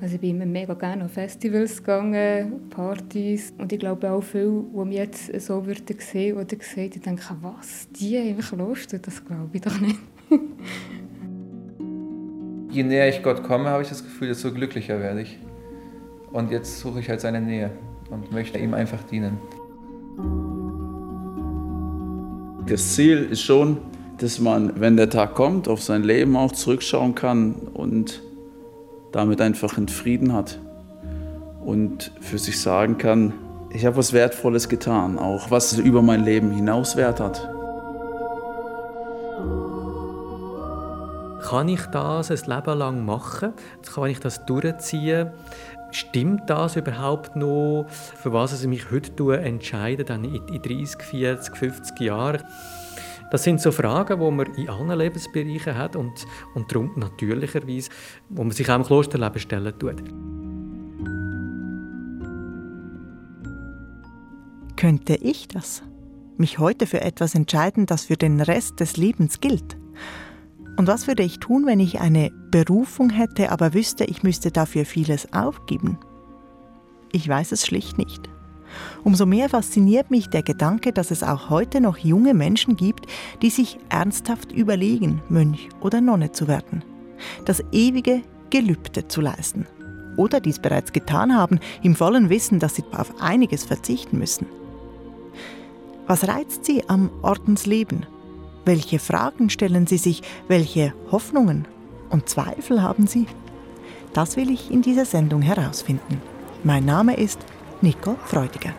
Also ich bin immer mega gerne auf Festivals gegangen, Partys. Und ich glaube auch viele, die mich jetzt so würden sehen oder sehen, die denken, was, die einfach Lust? Das glaube ich doch nicht. Je näher ich Gott komme, habe ich das Gefühl, desto glücklicher werde ich. Und jetzt suche ich halt seine Nähe und möchte ihm einfach dienen. Das Ziel ist schon, dass man, wenn der Tag kommt, auf sein Leben auch zurückschauen kann und damit einfach einen Frieden hat und für sich sagen kann, ich habe was Wertvolles getan, auch was über mein Leben hinaus Wert hat. Kann ich das ein Leben lang machen? Kann ich das durchziehen? Stimmt das überhaupt noch, für was ich mich heute entscheide, dann in 30, 40, 50 Jahren? Das sind so Fragen, die man in allen Lebensbereichen hat und, und darum natürlicherweise, wo man sich auch im Klosterleben stellen tut. Könnte ich das? Mich heute für etwas entscheiden, das für den Rest des Lebens gilt? Und was würde ich tun, wenn ich eine Berufung hätte, aber wüsste, ich müsste dafür vieles aufgeben? Ich weiß es schlicht nicht. Umso mehr fasziniert mich der Gedanke, dass es auch heute noch junge Menschen gibt, die sich ernsthaft überlegen, Mönch oder Nonne zu werden. Das ewige Gelübde zu leisten. Oder dies bereits getan haben, im vollen Wissen, dass sie auf einiges verzichten müssen. Was reizt sie am Ordensleben? Welche Fragen stellen sie sich? Welche Hoffnungen und Zweifel haben sie? Das will ich in dieser Sendung herausfinden. Mein Name ist Nico Freudiger.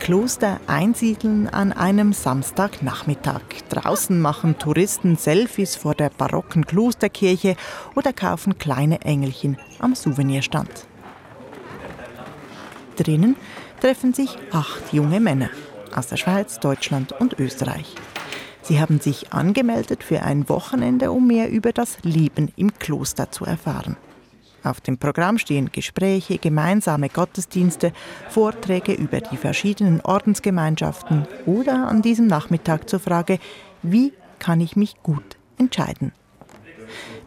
Kloster einsiedeln an einem Samstagnachmittag. Draußen machen Touristen Selfies vor der barocken Klosterkirche oder kaufen kleine Engelchen am Souvenirstand. Drinnen treffen sich acht junge Männer aus der Schweiz, Deutschland und Österreich. Sie haben sich angemeldet für ein Wochenende, um mehr über das Leben im Kloster zu erfahren. Auf dem Programm stehen Gespräche, gemeinsame Gottesdienste, Vorträge über die verschiedenen Ordensgemeinschaften oder an diesem Nachmittag zur Frage, wie kann ich mich gut entscheiden?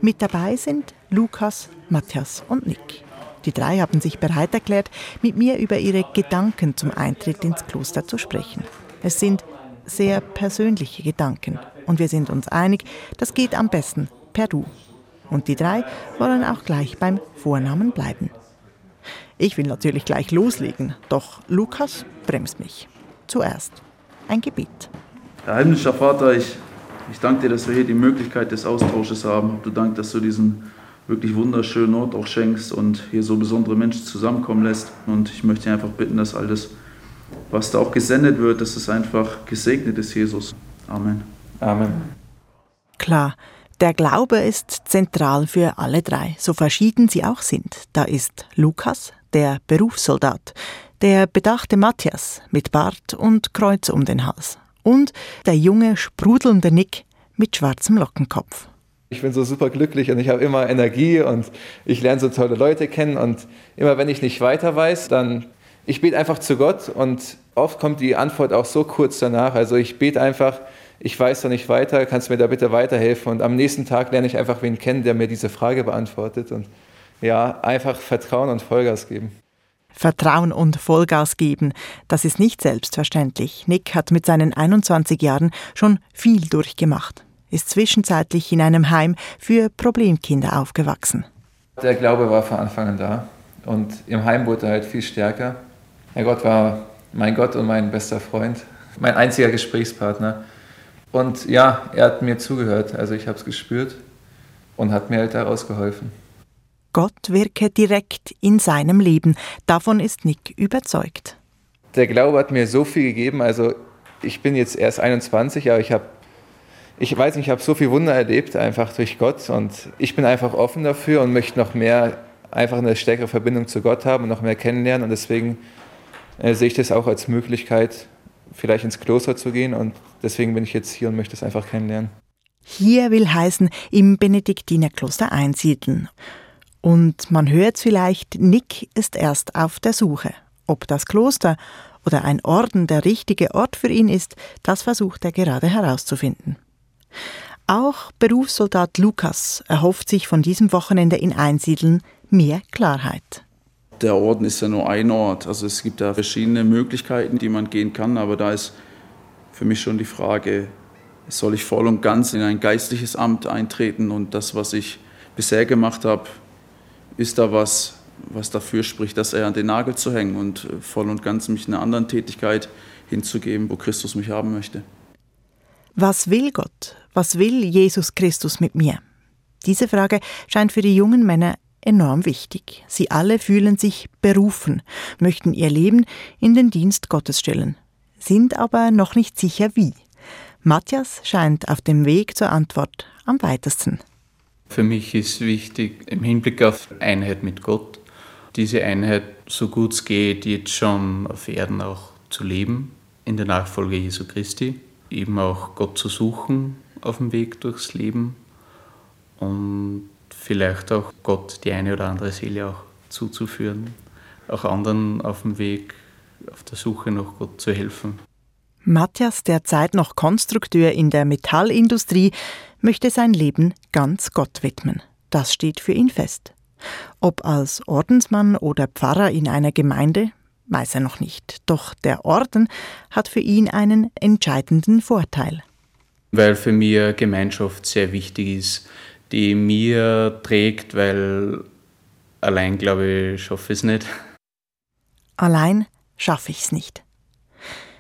Mit dabei sind Lukas, Matthias und Nick. Die drei haben sich bereit erklärt, mit mir über ihre Gedanken zum Eintritt ins Kloster zu sprechen. Es sind sehr persönliche Gedanken und wir sind uns einig, das geht am besten per Du. Und die drei wollen auch gleich beim Vornamen bleiben. Ich will natürlich gleich loslegen, doch Lukas bremst mich. Zuerst ein Gebet. Herr himmlischer Vater, ich, ich danke dir, dass wir hier die Möglichkeit des Austausches haben. Du dank, dass du diesen wirklich wunderschönen Ort auch schenkst und hier so besondere Menschen zusammenkommen lässt. Und ich möchte einfach bitten, dass alles, was da auch gesendet wird, dass es einfach gesegnet ist, Jesus. Amen. Amen. Klar, der Glaube ist zentral für alle drei, so verschieden sie auch sind. Da ist Lukas, der Berufssoldat, der bedachte Matthias mit Bart und Kreuz um den Hals und der junge, sprudelnde Nick mit schwarzem Lockenkopf. Ich bin so super glücklich und ich habe immer Energie und ich lerne so tolle Leute kennen und immer wenn ich nicht weiter weiß, dann ich bete einfach zu Gott und oft kommt die Antwort auch so kurz danach. Also ich bete einfach, ich weiß da nicht weiter, kannst du mir da bitte weiterhelfen? Und am nächsten Tag lerne ich einfach wen kennen, der mir diese Frage beantwortet. Und ja, einfach Vertrauen und Vollgas geben. Vertrauen und Vollgas geben, das ist nicht selbstverständlich. Nick hat mit seinen 21 Jahren schon viel durchgemacht, ist zwischenzeitlich in einem Heim für Problemkinder aufgewachsen. Der Glaube war von Anfang an da und im Heim wurde er halt viel stärker. Herr Gott war mein Gott und mein bester Freund, mein einziger Gesprächspartner. Und ja, er hat mir zugehört, also ich habe es gespürt und hat mir halt daraus geholfen. Gott wirke direkt in seinem Leben, davon ist Nick überzeugt. Der Glaube hat mir so viel gegeben, also ich bin jetzt erst 21, aber ich habe, ich weiß nicht, ich habe so viel Wunder erlebt, einfach durch Gott. Und ich bin einfach offen dafür und möchte noch mehr, einfach eine stärkere Verbindung zu Gott haben und noch mehr kennenlernen. Und deswegen äh, sehe ich das auch als Möglichkeit, vielleicht ins Kloster zu gehen und deswegen bin ich jetzt hier und möchte es einfach kennenlernen. Hier will heißen im Benediktinerkloster einsiedeln. Und man hört vielleicht, Nick ist erst auf der Suche. Ob das Kloster oder ein Orden der richtige Ort für ihn ist, das versucht er gerade herauszufinden. Auch Berufssoldat Lukas erhofft sich von diesem Wochenende in Einsiedeln mehr Klarheit. Der Orden ist ja nur ein Ort. Also es gibt da verschiedene Möglichkeiten, die man gehen kann, aber da ist für mich schon die Frage, soll ich voll und ganz in ein geistliches Amt eintreten und das, was ich bisher gemacht habe, ist da was, was dafür spricht, das eher an den Nagel zu hängen und voll und ganz mich einer anderen Tätigkeit hinzugeben, wo Christus mich haben möchte. Was will Gott? Was will Jesus Christus mit mir? Diese Frage scheint für die jungen Männer enorm wichtig. Sie alle fühlen sich berufen, möchten ihr Leben in den Dienst Gottes stellen, sind aber noch nicht sicher wie. Matthias scheint auf dem Weg zur Antwort am weitesten. Für mich ist wichtig im Hinblick auf Einheit mit Gott, diese Einheit so gut es geht jetzt schon auf Erden auch zu leben, in der Nachfolge Jesu Christi, eben auch Gott zu suchen auf dem Weg durchs Leben und vielleicht auch Gott die eine oder andere Seele auch zuzuführen, auch anderen auf dem Weg, auf der Suche nach Gott zu helfen. Matthias, derzeit noch Konstrukteur in der Metallindustrie, möchte sein Leben ganz Gott widmen. Das steht für ihn fest. Ob als Ordensmann oder Pfarrer in einer Gemeinde, weiß er noch nicht. Doch der Orden hat für ihn einen entscheidenden Vorteil. Weil für mich Gemeinschaft sehr wichtig ist, die mir trägt, weil allein, glaube ich, schaffe ich es nicht. Allein schaffe ich es nicht.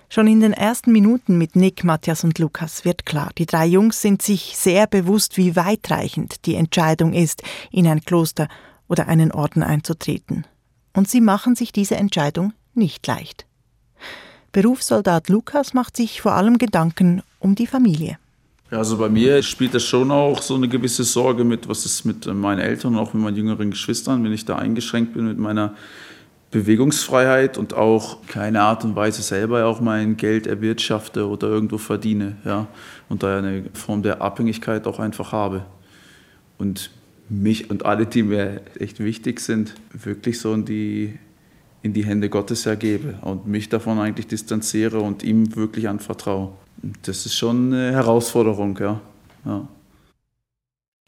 Schon in den ersten Minuten mit Nick, Matthias und Lukas wird klar, die drei Jungs sind sich sehr bewusst, wie weitreichend die Entscheidung ist, in ein Kloster oder einen Orden einzutreten. Und sie machen sich diese Entscheidung nicht leicht. Berufssoldat Lukas macht sich vor allem Gedanken um die Familie. Ja, also bei mir spielt das schon auch so eine gewisse Sorge mit, was ist mit meinen Eltern und auch mit meinen jüngeren Geschwistern, wenn ich da eingeschränkt bin mit meiner Bewegungsfreiheit und auch keine Art und Weise selber auch mein Geld erwirtschafte oder irgendwo verdiene. Ja? Und da eine Form der Abhängigkeit auch einfach habe. Und mich und alle, die mir echt wichtig sind, wirklich so in die, in die Hände Gottes ergebe und mich davon eigentlich distanziere und ihm wirklich anvertraue. Das ist schon eine Herausforderung, ja. ja.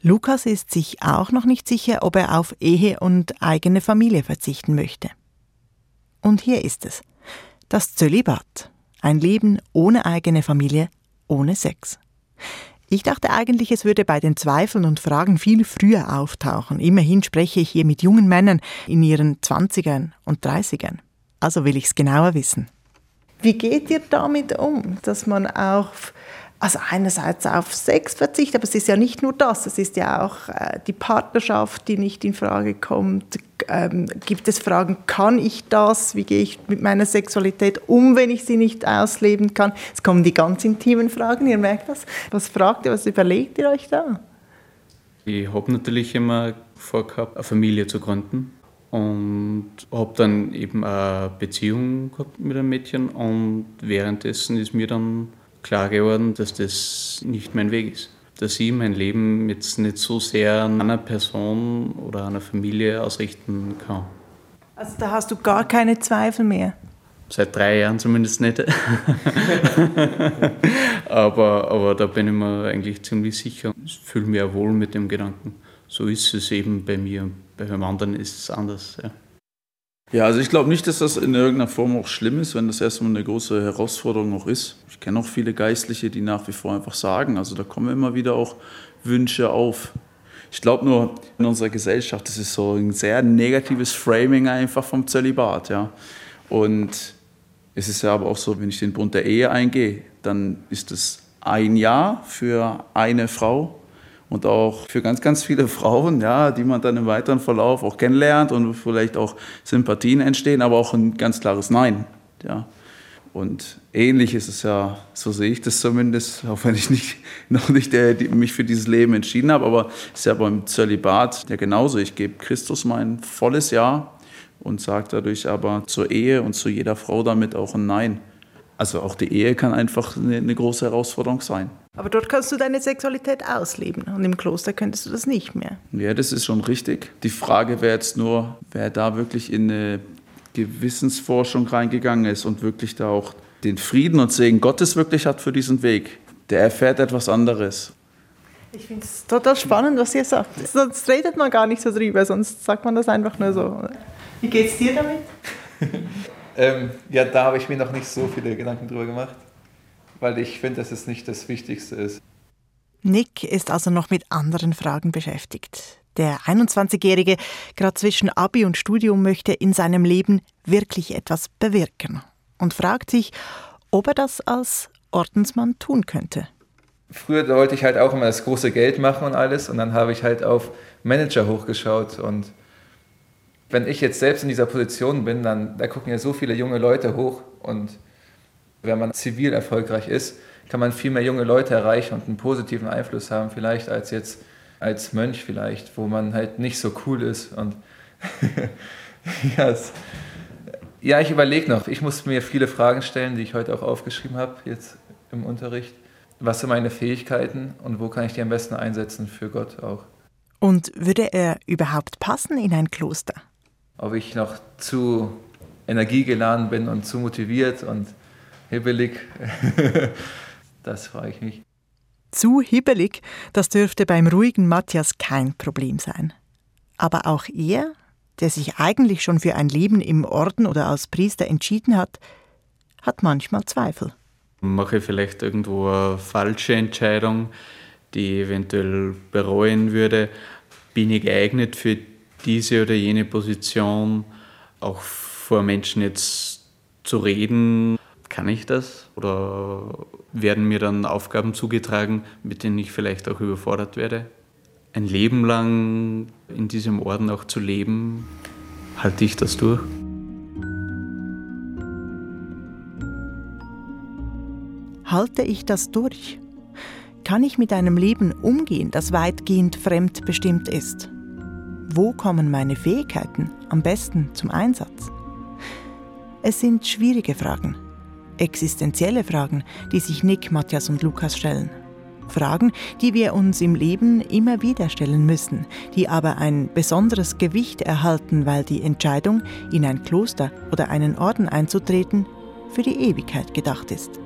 Lukas ist sich auch noch nicht sicher, ob er auf Ehe und eigene Familie verzichten möchte. Und hier ist es. Das Zölibat. Ein Leben ohne eigene Familie, ohne Sex. Ich dachte eigentlich, es würde bei den Zweifeln und Fragen viel früher auftauchen. Immerhin spreche ich hier mit jungen Männern in ihren Zwanzigern und Dreißigern. Also will ich es genauer wissen. Wie geht ihr damit um, dass man auch also einerseits auf Sex verzichtet, aber es ist ja nicht nur das, es ist ja auch äh, die Partnerschaft, die nicht in Frage kommt. Ähm, gibt es Fragen, kann ich das? Wie gehe ich mit meiner Sexualität um, wenn ich sie nicht ausleben kann? Es kommen die ganz intimen Fragen, ihr merkt das. Was fragt ihr, was überlegt ihr euch da? Ich habe natürlich immer vorgehabt, eine Familie zu gründen und habe dann eben eine Beziehung gehabt mit einem Mädchen und währenddessen ist mir dann klar geworden, dass das nicht mein Weg ist. Dass ich mein Leben jetzt nicht so sehr an einer Person oder einer Familie ausrichten kann. Also da hast du gar keine Zweifel mehr? Seit drei Jahren zumindest nicht. aber, aber da bin ich mir eigentlich ziemlich sicher. Ich fühle mich auch wohl mit dem Gedanken. So ist es eben bei mir. Bei einem anderen ist es anders. Ja. Ja, also ich glaube nicht, dass das in irgendeiner Form auch schlimm ist, wenn das erstmal eine große Herausforderung auch ist. Ich kenne auch viele Geistliche, die nach wie vor einfach sagen, also da kommen immer wieder auch Wünsche auf. Ich glaube nur, in unserer Gesellschaft, das ist so ein sehr negatives Framing einfach vom Zölibat, ja. Und es ist ja aber auch so, wenn ich den Bund der Ehe eingehe, dann ist es ein Jahr für eine Frau und auch für ganz, ganz viele Frauen, ja, die man dann im weiteren Verlauf auch kennenlernt und vielleicht auch Sympathien entstehen, aber auch ein ganz klares Nein. Ja. Und ähnlich ist es ja, so sehe ich das zumindest, auch wenn ich nicht, noch nicht der, die, mich für dieses Leben entschieden habe, aber es ist ja beim Zölibat ja genauso. Ich gebe Christus mein volles Ja und sage dadurch aber zur Ehe und zu jeder Frau damit auch ein Nein. Also auch die Ehe kann einfach eine, eine große Herausforderung sein. Aber dort kannst du deine Sexualität ausleben und im Kloster könntest du das nicht mehr. Ja, das ist schon richtig. Die Frage wäre jetzt nur, wer da wirklich in eine Gewissensforschung reingegangen ist und wirklich da auch den Frieden und Segen Gottes wirklich hat für diesen Weg. Der erfährt etwas anderes. Ich finde es total spannend, was ihr sagt. Sonst redet man gar nicht so drüber, sonst sagt man das einfach nur so. Wie geht es dir damit? ähm, ja, da habe ich mir noch nicht so viele Gedanken drüber gemacht, weil ich finde, dass es nicht das Wichtigste ist. Nick ist also noch mit anderen Fragen beschäftigt. Der 21-Jährige, gerade zwischen Abi und Studium, möchte in seinem Leben wirklich etwas bewirken und fragt sich, ob er das als Ordensmann tun könnte. Früher wollte ich halt auch immer das große Geld machen und alles und dann habe ich halt auf Manager hochgeschaut und wenn ich jetzt selbst in dieser Position bin, dann da gucken ja so viele junge Leute hoch und wenn man zivil erfolgreich ist, kann man viel mehr junge Leute erreichen und einen positiven Einfluss haben vielleicht als jetzt als Mönch vielleicht, wo man halt nicht so cool ist und ja, es, ja, ich überlege noch. Ich muss mir viele Fragen stellen, die ich heute auch aufgeschrieben habe jetzt im Unterricht was sind meine Fähigkeiten und wo kann ich die am besten einsetzen für Gott auch. Und würde er überhaupt passen in ein Kloster? Ob ich noch zu energiegeladen bin und zu motiviert und hibbelig, das frage ich mich. Zu hibbelig, das dürfte beim ruhigen Matthias kein Problem sein. Aber auch er, der sich eigentlich schon für ein Leben im Orden oder als Priester entschieden hat, hat manchmal Zweifel mache ich vielleicht irgendwo eine falsche Entscheidung, die ich eventuell bereuen würde. Bin ich geeignet für diese oder jene Position, auch vor Menschen jetzt zu reden? Kann ich das? Oder werden mir dann Aufgaben zugetragen, mit denen ich vielleicht auch überfordert werde? Ein Leben lang in diesem Orden auch zu leben, halte ich das durch? Halte ich das durch? Kann ich mit einem Leben umgehen, das weitgehend fremdbestimmt ist? Wo kommen meine Fähigkeiten am besten zum Einsatz? Es sind schwierige Fragen, existenzielle Fragen, die sich Nick, Matthias und Lukas stellen. Fragen, die wir uns im Leben immer wieder stellen müssen, die aber ein besonderes Gewicht erhalten, weil die Entscheidung, in ein Kloster oder einen Orden einzutreten, für die Ewigkeit gedacht ist.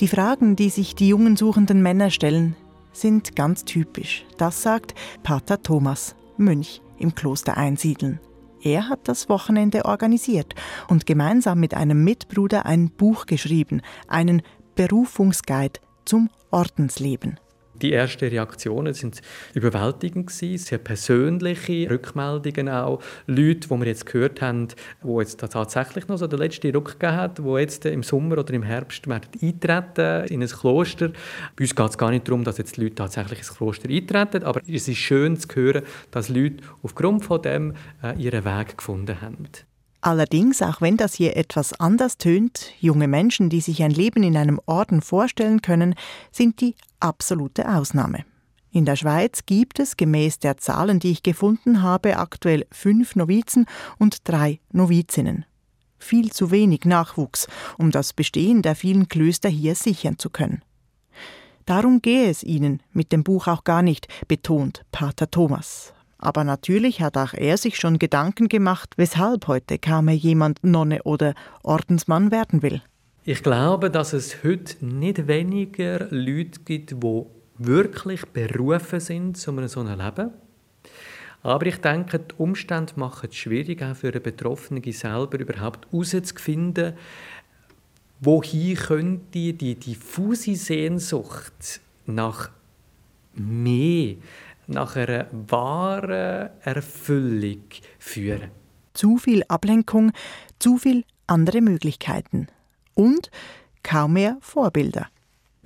Die Fragen, die sich die jungen suchenden Männer stellen, sind ganz typisch. Das sagt Pater Thomas, Mönch im Kloster Einsiedeln. Er hat das Wochenende organisiert und gemeinsam mit einem Mitbruder ein Buch geschrieben, einen Berufungsguide zum Ordensleben. Die ersten Reaktionen sind überwältigend gewesen, sehr persönliche Rückmeldungen auch. Leute, die wir jetzt gehört haben, die jetzt tatsächlich noch so den letzten Ruck gegeben hat, die jetzt im Sommer oder im Herbst eintreten in ein Kloster. Bei uns geht es gar nicht darum, dass jetzt Leute tatsächlich ins Kloster eintreten, aber es ist schön zu hören, dass Leute aufgrund von dem äh, ihren Weg gefunden haben. Allerdings, auch wenn das hier etwas anders tönt, junge Menschen, die sich ein Leben in einem Orden vorstellen können, sind die absolute Ausnahme. In der Schweiz gibt es gemäß der Zahlen, die ich gefunden habe, aktuell fünf Novizen und drei Novizinnen. Viel zu wenig Nachwuchs, um das Bestehen der vielen Klöster hier sichern zu können. Darum gehe es ihnen mit dem Buch auch gar nicht, betont Pater Thomas. Aber natürlich hat auch er sich schon Gedanken gemacht, weshalb heute kaum jemand Nonne oder Ordensmann werden will. Ich glaube, dass es heute nicht weniger Leute gibt, die wirklich berufen sind zu einem solchen Leben. Aber ich denke, die Umstände machen es schwierig, auch für einen Betroffenen selber überhaupt herauszufinden, wohin könnte die diffuse Sehnsucht nach mehr, nach einer wahren Erfüllung führen. Zu viel Ablenkung, zu viel andere Möglichkeiten und kaum mehr Vorbilder.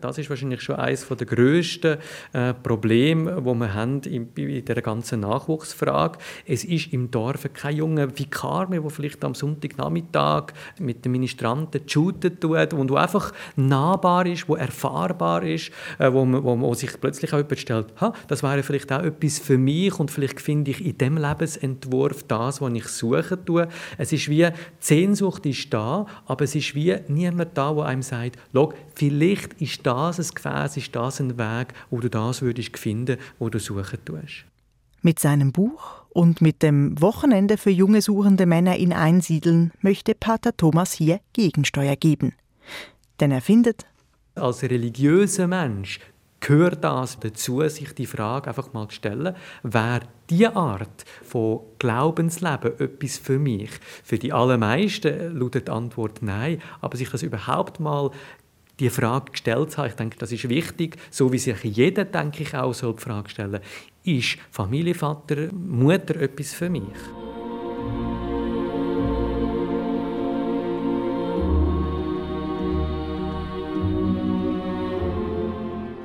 Das ist wahrscheinlich schon eines der grössten äh, Probleme, wo wir haben in, in der ganzen Nachwuchsfrage. Es ist im Dorf kein junger Vikar mehr, der vielleicht am Sonntagnachmittag mit den Ministranten shooten tut und wo einfach nahbar ist, wo erfahrbar ist, äh, wo, man, wo, wo sich plötzlich auch jemand stellt, ha, das wäre vielleicht auch etwas für mich und vielleicht finde ich in dem Lebensentwurf das, was ich suchen tue. Es ist wie, die Sehnsucht ist da, aber es ist wie niemand da, der einem sagt, vielleicht ist das ein Gefäß, ist das ein Weg, wo du das würdest finden, wo du suchen tust. Mit seinem Buch und mit dem Wochenende für junge suchende Männer in Einsiedeln möchte Pater Thomas hier Gegensteuer geben. Denn er findet, als religiöser Mensch gehört das dazu, sich die Frage einfach mal zu stellen, wäre diese Art von Glaubensleben etwas für mich? Für die allermeisten lautet die Antwort nein, aber sich das überhaupt mal die Frage gestellt zu haben, ich denke, das ist wichtig, so wie sich jeder, denke ich, auch soll die Frage stellen, ist Familie, Vater, Mutter etwas für mich?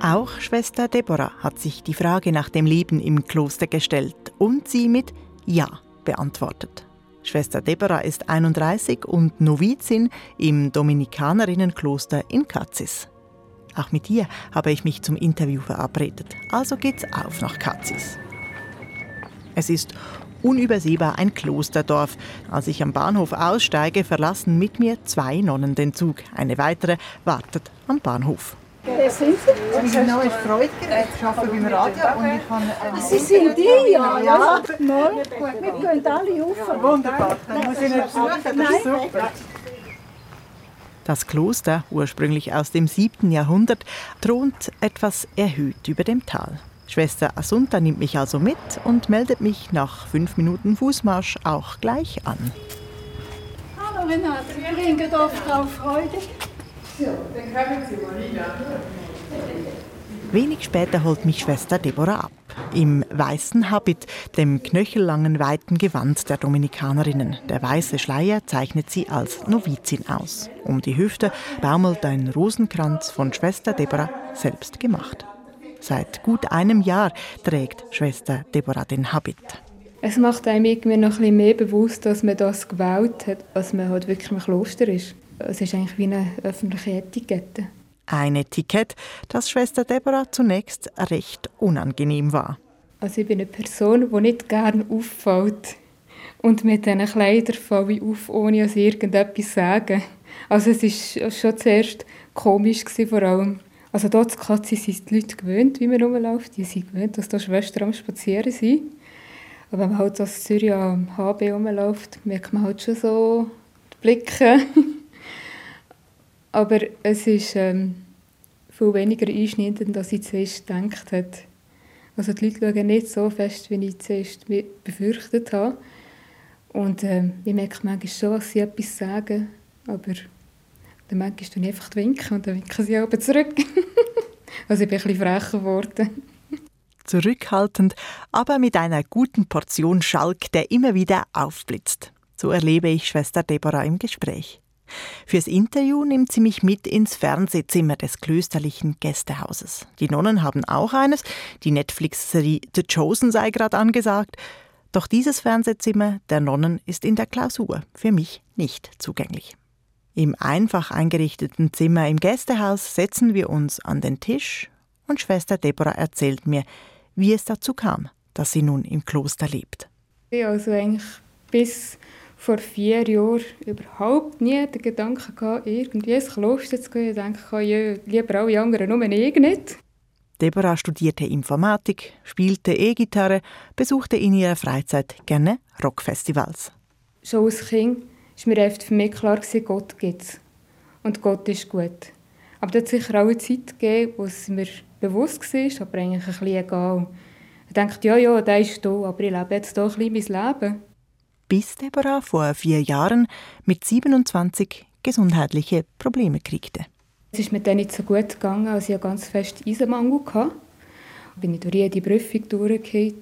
Auch Schwester Deborah hat sich die Frage nach dem Leben im Kloster gestellt und sie mit Ja beantwortet. Schwester Deborah ist 31 und Novizin im Dominikanerinnenkloster in Katzis. Auch mit ihr habe ich mich zum Interview verabredet. Also geht's auf nach Katzis. Es ist unübersehbar ein Klosterdorf. Als ich am Bahnhof aussteige, verlassen mit mir zwei Nonnen den Zug. Eine weitere wartet am Bahnhof. Wer sind Sie? Ich bin Noel Freudger, ich arbeite beim Radio und ich habe... Äh, Sie sind die, ja? Ja. Wir gehen alle rauf. Wunderbar, dann muss ich nicht suchen, das ist super. Das Kloster, ursprünglich aus dem 7. Jahrhundert, thront etwas erhöht über dem Tal. Schwester Asunta nimmt mich also mit und meldet mich nach fünf Minuten Fußmarsch auch gleich an. Hallo Renate, wir ringen auf Frau Freude. Wenig später holt mich Schwester Deborah ab. Im weißen Habit, dem knöchellangen weiten Gewand der Dominikanerinnen. Der weiße Schleier zeichnet sie als Novizin aus. Um die Hüfte baumelt ein Rosenkranz von Schwester Deborah selbst gemacht. Seit gut einem Jahr trägt Schwester Deborah den Habit. Es macht einem irgendwie noch ein bisschen mehr bewusst, dass man das gewählt hat, als man halt wirklich im Kloster ist. Es ist eigentlich wie eine öffentliche Etikette. Ein Etikett, das Schwester Deborah zunächst recht unangenehm war. Also ich bin eine Person, die nicht gerne auffällt. Und mit diesen Kleidern falle ich auf, ohne dass irgendetwas zu sagen. Also es war schon zuerst komisch, gewesen, vor allem. Also dort zu Katze sind die Leute gewöhnt, wie man rumläuft. Die sind gewöhnt, dass da Schwestern am Spazieren sind. Aber wenn man halt aus Zürich am HB rumläuft, merkt man halt schon so die Blicke. Aber es ist ähm, viel weniger einschneidend, als ich zuerst gedacht habe. Also die Leute schauen nicht so fest, wie ich zuerst befürchtet habe. Und ähm, ich merke manchmal schon, dass sie etwas sagen, aber dann manchmal tue ich einfach winken und dann winken sie aber zurück. also ich bin ein bisschen frecher geworden. Zurückhaltend, aber mit einer guten Portion Schalk, der immer wieder aufblitzt. So erlebe ich Schwester Deborah im Gespräch. Fürs Interview nimmt sie mich mit ins Fernsehzimmer des klösterlichen Gästehauses. Die Nonnen haben auch eines. Die Netflix-Serie The Chosen sei gerade angesagt. Doch dieses Fernsehzimmer der Nonnen ist in der Klausur für mich nicht zugänglich. Im einfach eingerichteten Zimmer im Gästehaus setzen wir uns an den Tisch und Schwester Deborah erzählt mir, wie es dazu kam, dass sie nun im Kloster lebt. Also eigentlich bis vor vier Jahren überhaupt nie den Gedanken gehabt, irgendwie ins Kloster zu gehen. Ich denke, ja, lieber alle anderen, nur ich nicht. Deborah studierte Informatik, spielte E-Gitarre, besuchte in ihrer Freizeit gerne Rockfestivals. Schon als Kind war mir für mich klar, Gott gibt es. Und Gott ist gut. Aber es hat sicher auch eine Zeit gegeben, wo es mir bewusst war, aber eigentlich ein bisschen egal. Ich dachte, ja, ja, der ist da, aber ich lebe jetzt hier ein bisschen mein Leben bis Deborah vor vier Jahren mit 27 gesundheitliche Probleme kriegte. Es ist mir dann nicht so gut gegangen, als ich ganz fest Eisenmangel hatte. Bin ich durch jede Prüfung durchgegangen.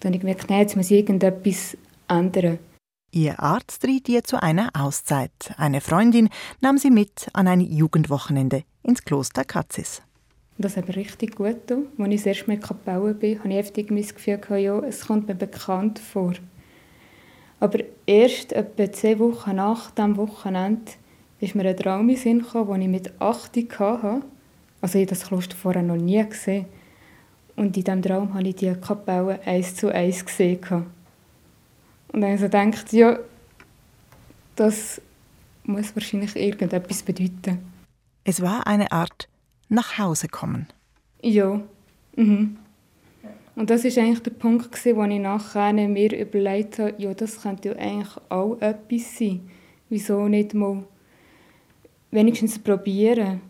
Dann habe ich gemerkt, nein, jetzt muss ich irgendetwas ändern. Ihr Arzt riet ihr zu einer Auszeit. Eine Freundin nahm sie mit an ein Jugendwochenende ins Kloster Katzis. Das hat mir richtig gut getan. Als ich das erste Mal Kapelle bin, hatte ich heftig das Gefühl, ja, es kommt mir bekannt vor. Aber erst etwa zwei Wochen nach diesem Wochenende ist mir ein Traum in Sinn gekommen, den ich mit 8 hatte. Also ich habe das Kloster vorher noch nie gesehen. Und in diesem Traum habe ich die Kapelle eins zu eins gesehen. Und dann habe ich so gedacht, ja, das muss wahrscheinlich irgendetwas bedeuten. Es war eine Art nach Hause kommen. Ja. Mhm. Und das ist eigentlich der Punkt, wo ich nachher mir überlegt habe, ja, das könnte ja eigentlich auch etwas sein. Wieso nicht mal wenigstens probieren?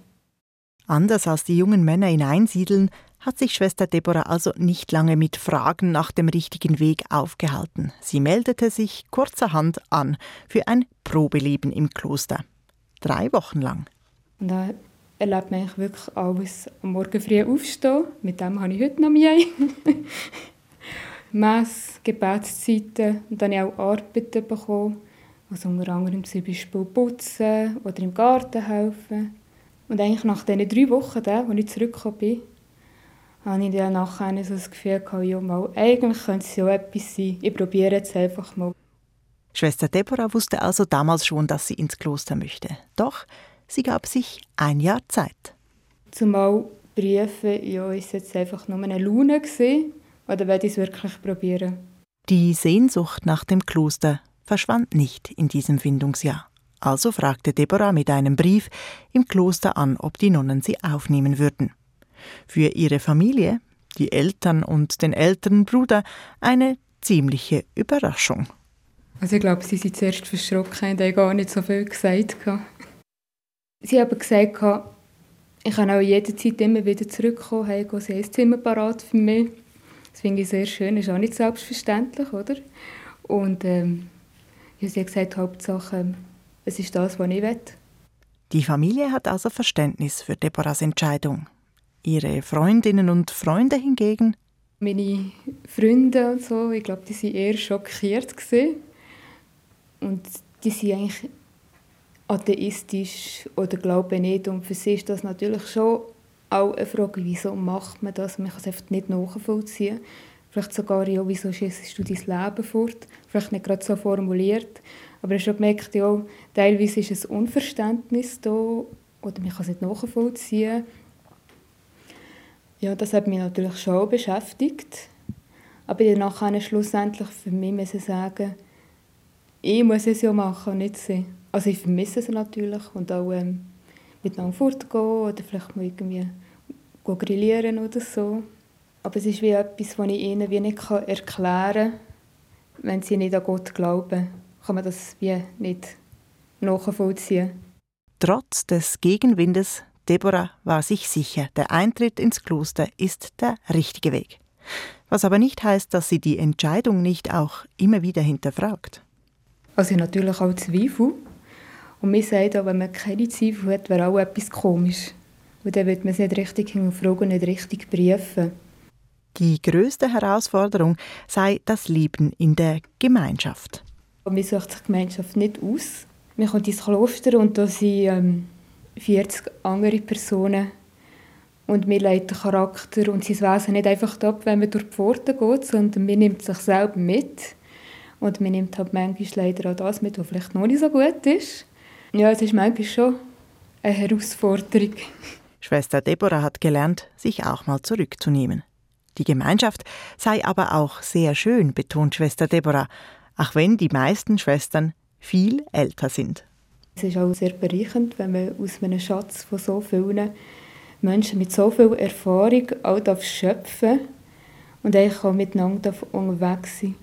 Anders als die jungen Männer in Einsiedeln hat sich Schwester Deborah also nicht lange mit Fragen nach dem richtigen Weg aufgehalten. Sie meldete sich kurzerhand an für ein Probeleben im Kloster. Drei Wochen lang. Und da erlebt man wirklich alles. Am Morgen früh aufstehen, mit dem habe ich heute noch Mühe. Mess, Gebetszeiten und dann habe ich auch Arbeiten bekommen. Also unter anderem zum Beispiel putzen oder im Garten helfen. Und eigentlich nach diesen drei Wochen, als ich zurückgekommen bin, habe ich dann nachher so das Gefühl gehabt, ja, mal, eigentlich könnte es ja etwas sein. Ich probiere es einfach mal. Schwester Deborah wusste also damals schon, dass sie ins Kloster möchte. Doch sie gab sich ein Jahr Zeit. Zumal Briefe, ja, ist jetzt einfach nur eine Laune gewesen, oder werde ich es wirklich probieren? Die Sehnsucht nach dem Kloster verschwand nicht in diesem Findungsjahr. Also fragte Deborah mit einem Brief im Kloster an, ob die Nonnen sie aufnehmen würden. Für ihre Familie, die Eltern und den älteren Bruder, eine ziemliche Überraschung. Also ich glaube, sie sind zuerst verschrocken und haben gar nicht so viel gesagt. Sie haben gesagt, ich kann auch jederzeit immer wieder zurückkommen, haben sie ein Zimmer parat für mich. Das finde ich sehr schön, das ist auch nicht selbstverständlich, oder? Und ähm, ja, sie hat gesagt, Hauptsache, es ist das, was ich will. Die Familie hat also Verständnis für Deborahs Entscheidung. Ihre Freundinnen und Freunde hingegen? Meine Freunde und so, ich glaube, die waren eher schockiert. Gewesen. Und die sind eigentlich atheistisch oder glauben nicht. Und für sie ist das natürlich schon auch eine Frage, wieso macht man das? Man kann es einfach nicht nachvollziehen. Vielleicht sogar, ja, wieso schießt du dein Leben fort? Vielleicht nicht gerade so formuliert. Aber ich habe schon gemerkt, ja, teilweise ist ein Unverständnis da oder man kann es nicht nachvollziehen. Ja, das hat mich natürlich schon beschäftigt. Aber danach kann ich schlussendlich für mich sagen, ich muss es ja machen, nicht sie. Also ich vermisse es natürlich und auch ähm, miteinander fortgehen oder vielleicht mal irgendwie grillieren oder so. Aber es ist wie etwas, das ich ihnen wie nicht erklären kann, wenn sie nicht an Gott glauben. Kann man das wie nicht nachvollziehen. Trotz des Gegenwindes, Deborah war sich sicher, der Eintritt ins Kloster ist der richtige Weg. Was aber nicht heißt, dass sie die Entscheidung nicht auch immer wieder hinterfragt. Also natürlich auch Zweifel. Und mir sagt auch, wenn man keine Zweifel hat, wäre auch etwas komisch. Und dann wird man es nicht richtig hinterfragen und nicht richtig prüfen. Die größte Herausforderung sei das Leben in der Gemeinschaft. Man sucht sich die Gemeinschaft nicht aus. Man kommt ins Kloster und da sind ähm, 40 andere Personen. Und wir leiten Charakter und sein Wesen nicht einfach ab, wenn man durch die Pforte geht, sondern man nimmt sich selber mit. Und man nimmt halt manchmal leider auch das mit, was vielleicht noch nicht so gut ist. Ja, es ist manchmal schon eine Herausforderung. Schwester Deborah hat gelernt, sich auch mal zurückzunehmen. Die Gemeinschaft sei aber auch sehr schön, betont Schwester Deborah, auch wenn die meisten Schwestern viel älter sind. Es ist auch sehr bereichernd, wenn man aus einem Schatz von so vielen Menschen mit so viel Erfahrung auch schöpfen und eigentlich auch miteinander unterwegs sein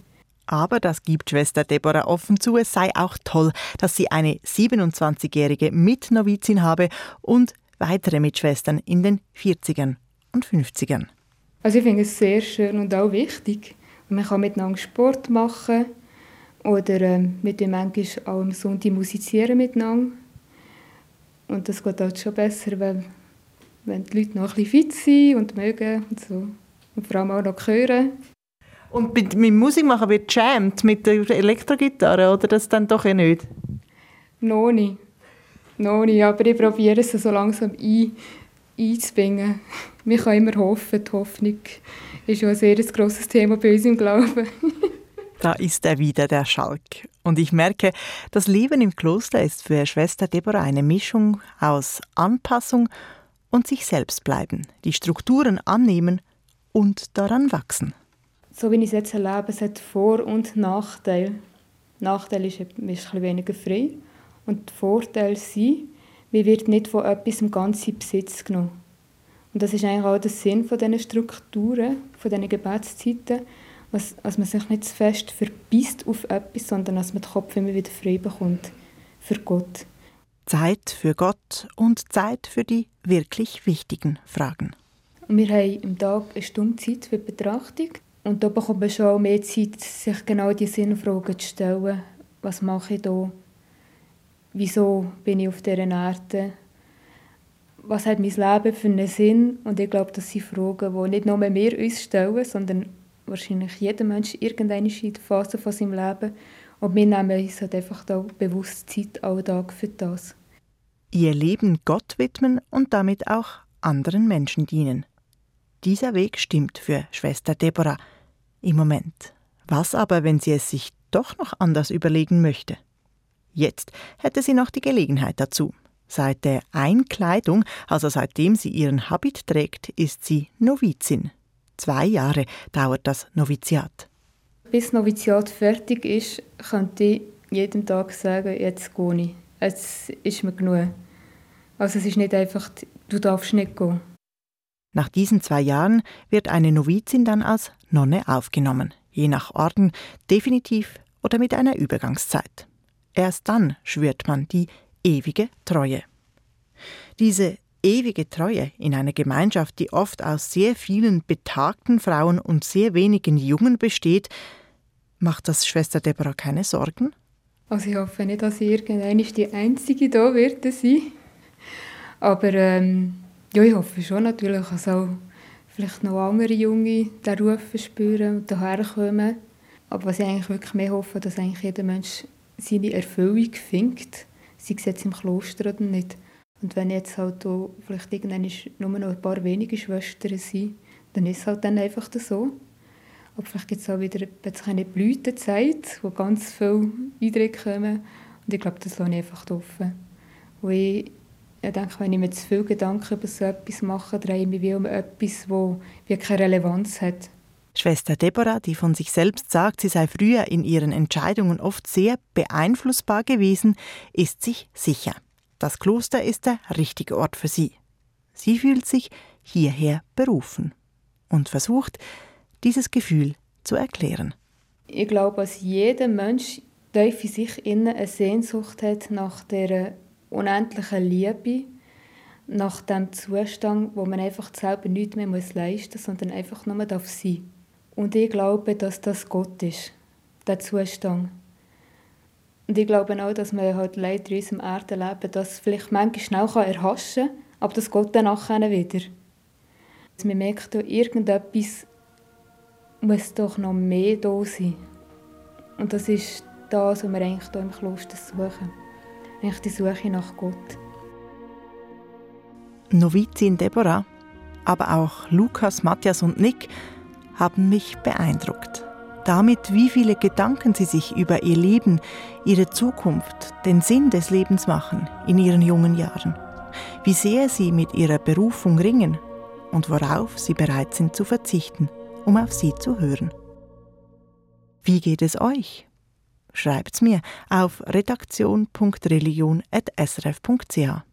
aber das gibt Schwester Deborah offen zu, es sei auch toll, dass sie eine 27-jährige Mitnovizin habe und weitere Mitschwestern in den 40ern und 50ern. Also ich finde es sehr schön und auch wichtig. Man kann miteinander Sport machen oder äh, mit dem manchmal auch am Sonntag musizieren miteinander. Und das geht halt schon besser, wenn, wenn die Leute noch ein bisschen fit sind und mögen und so. Und vor allem auch noch hören. Und mit, mit Musik machen wird jammed mit der Elektrogitarre oder das dann doch eh nicht? Noch nicht. Noch nicht, aber ich probiere es so langsam ein, einzubringen. Wir können immer hoffen, die Hoffnung ist ja ein sehr grosses Thema bei uns im Glauben. da ist er wieder, der Schalk. Und ich merke, das Leben im Kloster ist für Schwester Deborah eine Mischung aus Anpassung und sich selbst bleiben, die Strukturen annehmen und daran wachsen. So wie ich es jetzt erlebe, es hat Vor- und Nachteil. Nachteil ist, man ist ein weniger frei. Und der Vorteil sind, man wird nicht von etwas im ganzen Besitz genommen. Und das ist eigentlich auch der Sinn von diesen Strukturen, von diesen Gebetszeiten, dass, dass man sich nicht zu fest verbisst auf etwas, sondern dass man den Kopf immer wieder frei bekommt für Gott. Zeit für Gott und Zeit für die wirklich wichtigen Fragen. Und wir haben im Tag eine Stunde Zeit für die Betrachtung. Und da bekommt man schon mehr Zeit, sich genau diese Sinnfragen zu stellen. Was mache ich hier? Wieso bin ich auf dieser Erde? Was hat mein Leben für einen Sinn? Und ich glaube, das sind Fragen, die nicht nur wir uns stellen, sondern wahrscheinlich jeder Mensch irgendeine Phase von seinem Leben. Und wir nehmen uns halt einfach da bewusst Zeit, Tag für das. Ihr Leben Gott widmen und damit auch anderen Menschen dienen. Dieser Weg stimmt für Schwester Deborah im Moment. Was aber, wenn sie es sich doch noch anders überlegen möchte? Jetzt hätte sie noch die Gelegenheit dazu. Seit der Einkleidung, also seitdem sie ihren Habit trägt, ist sie Novizin. Zwei Jahre dauert das Noviziat. Bis Noviziat fertig ist, könnte ich jeden Tag sagen, jetzt gehe ich. Es ist mir genug. Also es ist nicht einfach, du darfst nicht gehen. Nach diesen zwei Jahren wird eine Novizin dann als Nonne aufgenommen, je nach Orden definitiv oder mit einer Übergangszeit. Erst dann schwört man die ewige Treue. Diese ewige Treue in einer Gemeinschaft, die oft aus sehr vielen betagten Frauen und sehr wenigen Jungen besteht, macht das Schwester Deborah keine Sorgen? Also ich hoffe nicht, dass ich irgendwann die Einzige da werde sein. Aber ähm, ja, ich hoffe schon natürlich, dass auch vielleicht noch andere Junge den Ruf spüren und daher kommen. Aber was ich eigentlich wirklich mehr hoffe, dass eigentlich jeder Mensch seine Erfüllung findet, sei es jetzt im Kloster oder nicht. Und wenn jetzt halt auch vielleicht irgendwann nur noch ein paar wenige Schwestern sind, dann ist es halt dann einfach so. Aber vielleicht gibt es auch wieder eine Blütezeit, wo ganz viele Eindrücke kommen. Und ich glaube, das lasse ich einfach offen. Wo ich, ich denke, wenn ich mir zu viele Gedanken über so etwas mache, drehe ich mich wie um etwas, das keine Relevanz hat. Schwester Deborah, die von sich selbst sagt, sie sei früher in ihren Entscheidungen oft sehr beeinflussbar gewesen, ist sich sicher. Das Kloster ist der richtige Ort für sie. Sie fühlt sich hierher berufen und versucht, dieses Gefühl zu erklären. Ich glaube, dass jeder Mensch tief in sich innen eine Sehnsucht hat nach der unendlichen Liebe, nach dem Zustand, wo man einfach selber nichts mehr leisten muss, sondern einfach nur sein darf Und ich glaube, dass das Gott ist, der Zustand. Und ich glaube auch, dass man halt leider in unserem Erdenleben das vielleicht manchmal schnell erhaschen kann, aber das Gott dann nachher wieder. Man merkt, irgendetwas muss doch noch mehr da sein. Und das ist das, was wir eigentlich hier im Kloster suchen. Eigentlich die Suche nach Gott. Novizin Deborah, aber auch Lukas, Matthias und Nick haben mich beeindruckt. Damit, wie viele Gedanken sie sich über ihr Leben, ihre Zukunft, den Sinn des Lebens machen in ihren jungen Jahren. Wie sehr sie mit ihrer Berufung ringen und worauf sie bereit sind zu verzichten um auf sie zu hören. Wie geht es euch? Schreibt's mir auf redaktion.religion.srf.ch.